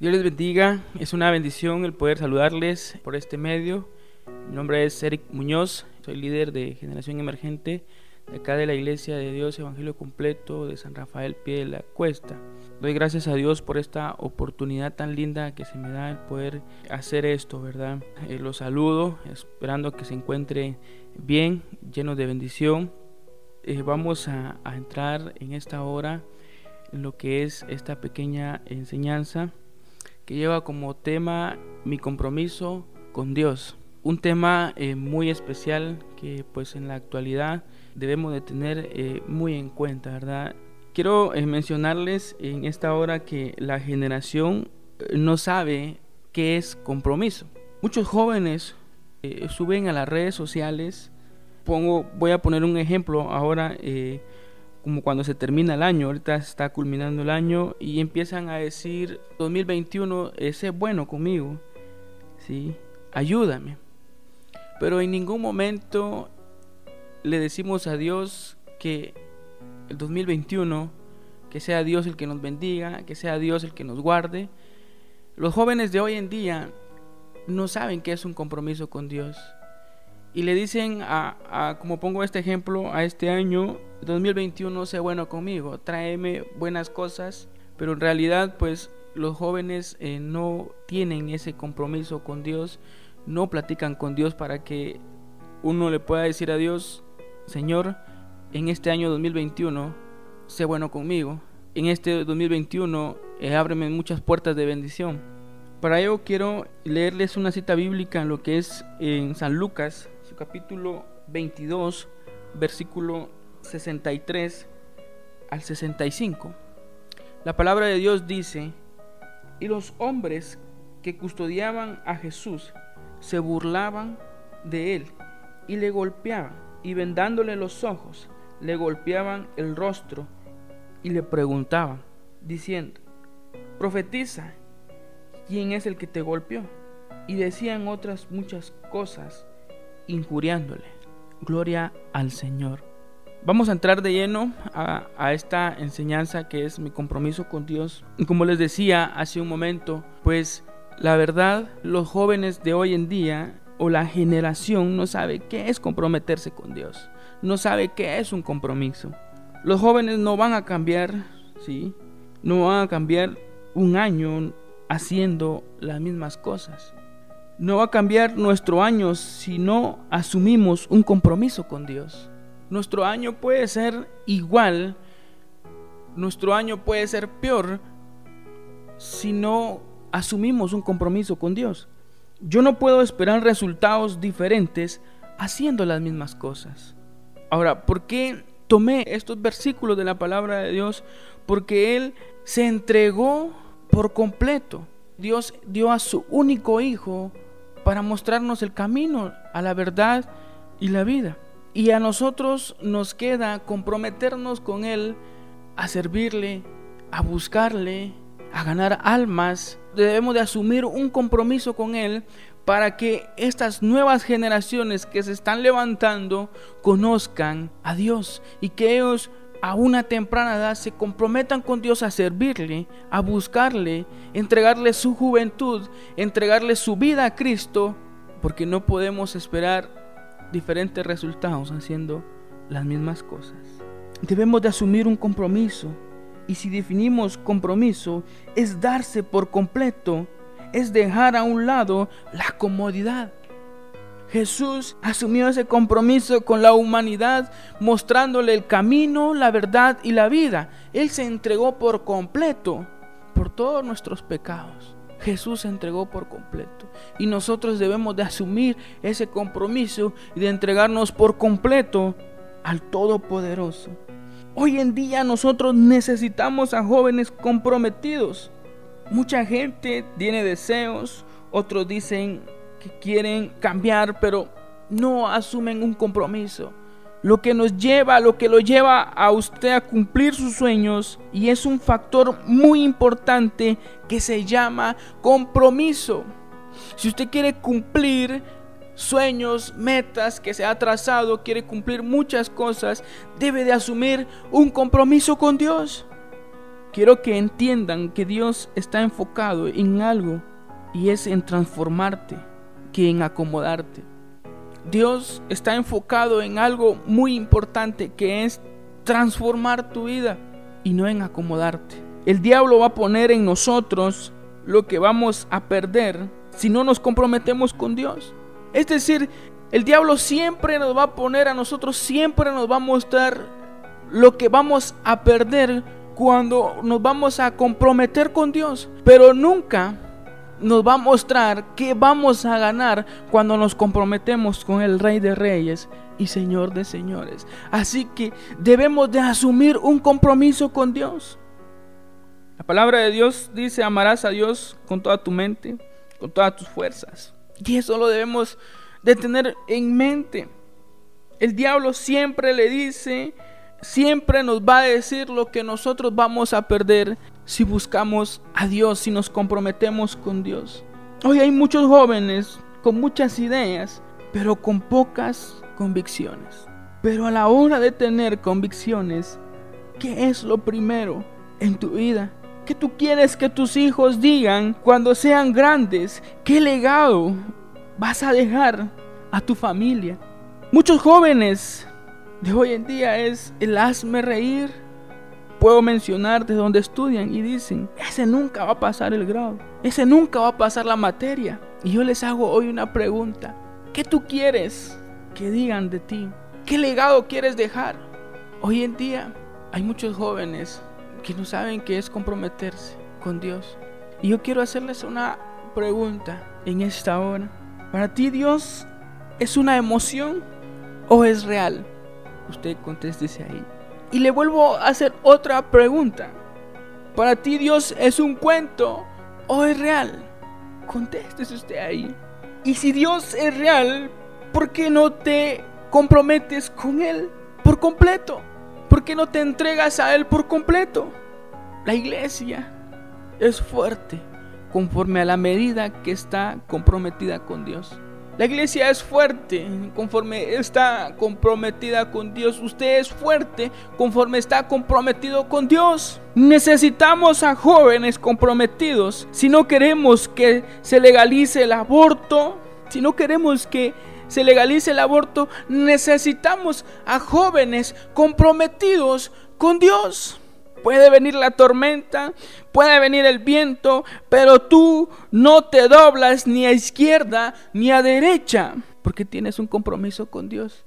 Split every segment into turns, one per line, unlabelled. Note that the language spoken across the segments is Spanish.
Dios les bendiga, es una bendición el poder saludarles por este medio. Mi nombre es Eric Muñoz, soy líder de Generación Emergente de acá de la Iglesia de Dios Evangelio Completo de San Rafael Pie de la Cuesta. Doy gracias a Dios por esta oportunidad tan linda que se me da el poder hacer esto, ¿verdad? Eh, los saludo, esperando que se encuentre bien, lleno de bendición. Eh, vamos a, a entrar en esta hora en lo que es esta pequeña enseñanza que lleva como tema mi compromiso con Dios. Un tema eh, muy especial que pues en la actualidad debemos de tener eh, muy en cuenta, ¿verdad? Quiero eh, mencionarles en esta hora que la generación no sabe qué es compromiso. Muchos jóvenes suben a las redes sociales, pongo, voy a poner un ejemplo ahora como cuando se termina el año, ahorita está culminando el año y empiezan a decir 2021, ese bueno conmigo, ¿sí? ayúdame. Pero en ningún momento le decimos a Dios que el 2021, que sea Dios el que nos bendiga, que sea Dios el que nos guarde. Los jóvenes de hoy en día no saben qué es un compromiso con Dios y le dicen a, como pongo este ejemplo, a este año 2021 sé bueno conmigo, tráeme buenas cosas, pero en realidad pues los jóvenes eh, no tienen ese compromiso con Dios, no platican con Dios para que uno le pueda decir a Dios, Señor, en este año 2021 sé bueno conmigo, en este 2021 eh, ábreme muchas puertas de bendición. Para ello quiero leerles una cita bíblica en lo que es en San Lucas capítulo 22, versículo 63 al 65. La palabra de Dios dice, y los hombres que custodiaban a Jesús se burlaban de él y le golpeaban, y vendándole los ojos, le golpeaban el rostro y le preguntaban, diciendo, profetiza, ¿quién es el que te golpeó? Y decían otras muchas cosas injuriándole. Gloria al Señor. Vamos a entrar de lleno a, esta enseñanza que es mi compromiso con Dios. Como les decía hace un momento, pues la verdad, los jóvenes de hoy en día o la generación no sabe qué es comprometerse con Dios. No sabe qué es un compromiso. Los jóvenes no van a cambiar, ¿sí? No van a cambiar un año haciendo las mismas cosas. No va a cambiar nuestro año si no asumimos un compromiso con Dios. Nuestro año puede ser igual, nuestro año puede ser peor si no asumimos un compromiso con Dios. Yo no puedo esperar resultados diferentes haciendo las mismas cosas. Ahora, ¿por qué tomé estos versículos de la palabra de Dios? Porque Él se entregó por completo. Dios dio a su único hijo para mostrarnos el camino a la verdad y la vida. Y a nosotros nos queda comprometernos con Él a servirle, a buscarle, a ganar almas. Debemos de asumir un compromiso con Él para que estas nuevas generaciones que se están levantando conozcan a Dios y que ellos a una temprana edad se comprometan con Dios a servirle, a buscarle, entregarle su juventud, entregarle su vida a Cristo, porque no podemos esperar diferentes resultados haciendo las mismas cosas. Debemos de asumir un compromiso y si definimos compromiso es darse por completo, es dejar a un lado la comodidad Jesús asumió ese compromiso con la humanidad, mostrándole el camino, la verdad y la vida. Él se entregó por completo por todos nuestros pecados. Jesús se entregó por completo. Y nosotros debemos de asumir ese compromiso y de entregarnos por completo al Todopoderoso. Hoy en día nosotros necesitamos a jóvenes comprometidos. Mucha gente tiene deseos, otros dicen que quieren cambiar, pero no asumen un compromiso. Lo que nos lleva, lo que lo lleva a usted a cumplir sus sueños y es un factor muy importante que se llama compromiso. Si usted quiere cumplir sueños, metas que se ha trazado, quiere cumplir muchas cosas, debe de asumir un compromiso con Dios quiero que entiendan que Dios está enfocado en algo y es en transformarte que en acomodarte. Dios está enfocado en algo muy importante que es transformar tu vida y no en acomodarte. El diablo va a poner en nosotros lo que vamos a perder si no nos comprometemos con Dios. Es decir, el diablo siempre nos va a poner a nosotros, siempre nos va a mostrar lo que vamos a perder cuando nos vamos a comprometer con Dios, pero nunca nos va a mostrar qué vamos a ganar cuando nos comprometemos con el Rey de Reyes y Señor de Señores. Así que debemos de asumir un compromiso con Dios. La palabra de Dios dice, amarás a Dios con toda tu mente, con todas tus fuerzas. Y eso lo debemos de tener en mente. El diablo siempre le dice, siempre nos va a decir lo que nosotros vamos a perder si buscamos a Dios, si nos comprometemos con Dios. Hoy hay muchos jóvenes con muchas ideas, pero con pocas convicciones. Pero a la hora de tener convicciones, ¿qué es lo primero en tu vida? ¿Qué tú quieres que tus hijos digan cuando sean grandes? ¿Qué legado vas a dejar a tu familia? Muchos jóvenes de hoy en día es el hazme reír. Puedo mencionar de donde estudian y dicen, ese nunca va a pasar el grado, ese nunca va a pasar la materia. Y yo les hago hoy una pregunta, ¿qué tú quieres que digan de ti? ¿Qué legado quieres dejar? Hoy en día hay muchos jóvenes que no saben qué es comprometerse con Dios. Y yo quiero hacerles una pregunta en esta hora. ¿Para ti Dios es una emoción o es real? Usted contéstese ahí. Y le vuelvo a hacer otra pregunta. ¿Para ti Dios es un cuento o es real? Contéstese usted ahí. Y si Dios es real, ¿por qué no te comprometes con Él por completo? ¿Por qué no te entregas a Él por completo? La iglesia es fuerte conforme a la medida que está comprometida con Dios. La iglesia es fuerte conforme está comprometida con Dios. Usted es fuerte conforme está comprometido con Dios. Necesitamos a jóvenes comprometidos. Si no queremos que se legalice el aborto, si no queremos que se legalice el aborto, necesitamos a jóvenes comprometidos con Dios. Puede venir la tormenta, puede venir el viento, pero tú no te doblas ni a izquierda ni a derecha, porque tienes un compromiso con Dios,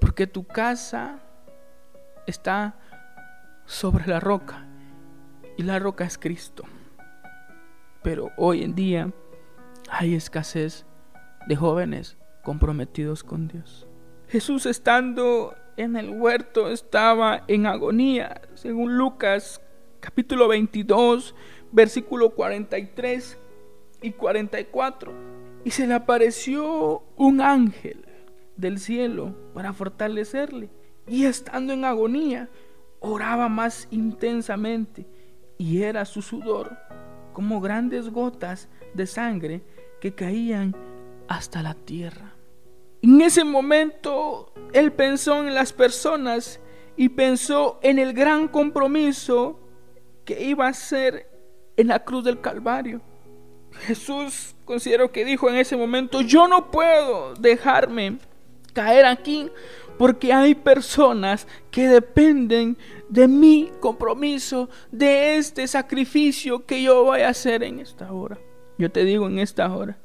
porque tu casa está sobre la roca y la roca es Cristo. Pero hoy en día hay escasez de jóvenes comprometidos con Dios. Jesús estando en el huerto estaba en agonía, según Lucas capítulo 22, versículo 43 y 44. Y se le apareció un ángel del cielo para fortalecerle. Y estando en agonía, oraba más intensamente y era su sudor como grandes gotas de sangre que caían hasta la tierra. En ese momento él pensó en las personas y pensó en el gran compromiso que iba a ser en la cruz del Calvario. Jesús considero que dijo en ese momento, yo no puedo dejarme caer aquí porque hay personas que dependen de mi compromiso, de este sacrificio que yo voy a hacer en esta hora. Yo te digo en esta hora,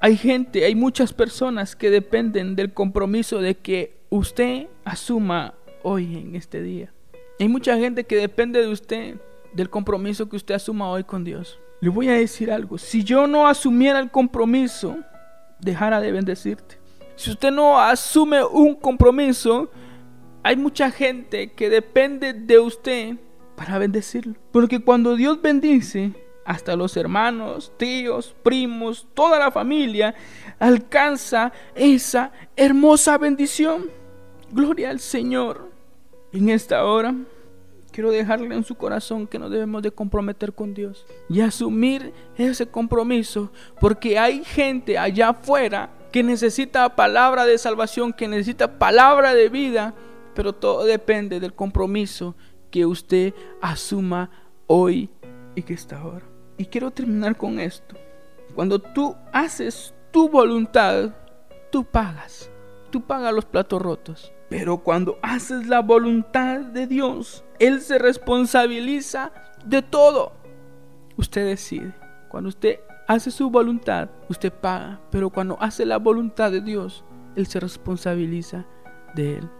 hay gente, hay muchas personas que dependen del compromiso de que usted asuma hoy en este día. Hay mucha gente que depende de usted, del compromiso que usted asuma hoy con Dios. Le voy a decir algo, si yo no asumiera el compromiso, dejara de bendecirte. Si usted no asume un compromiso, hay mucha gente que depende de usted para bendecirlo. Porque cuando Dios bendice, hasta los hermanos, tíos, primos, toda la familia, alcanza esa hermosa bendición. Gloria al Señor. En esta hora quiero dejarle en su corazón que nos debemos de comprometer con Dios y asumir ese compromiso, porque hay gente allá afuera que necesita palabra de salvación, que necesita palabra de vida, pero todo depende del compromiso que usted asuma hoy y que está ahora. Y quiero terminar con esto. Cuando tú haces tu voluntad, tú pagas. Tú pagas los platos rotos. Pero cuando haces la voluntad de Dios, Él se responsabiliza de todo. Usted decide. Cuando usted hace su voluntad, usted paga. Pero cuando hace la voluntad de Dios, Él se responsabiliza de Él.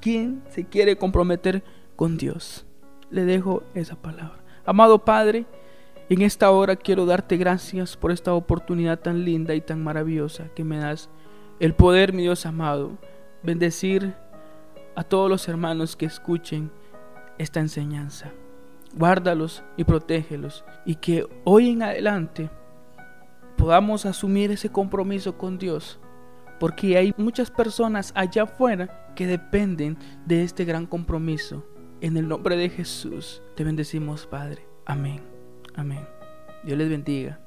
¿Quién se quiere comprometer con Dios? Le dejo esa palabra. Amado Padre, en esta hora quiero darte gracias por esta oportunidad tan linda y tan maravillosa que me das. El poder, mi Dios amado, bendecir a todos los hermanos que escuchen esta enseñanza. Guárdalos y protégelos y que hoy en adelante podamos asumir ese compromiso con Dios, porque hay muchas personas allá afuera que dependen de este gran compromiso. En el nombre de Jesús te bendecimos, Padre. Amén. Amén. Dios les bendiga.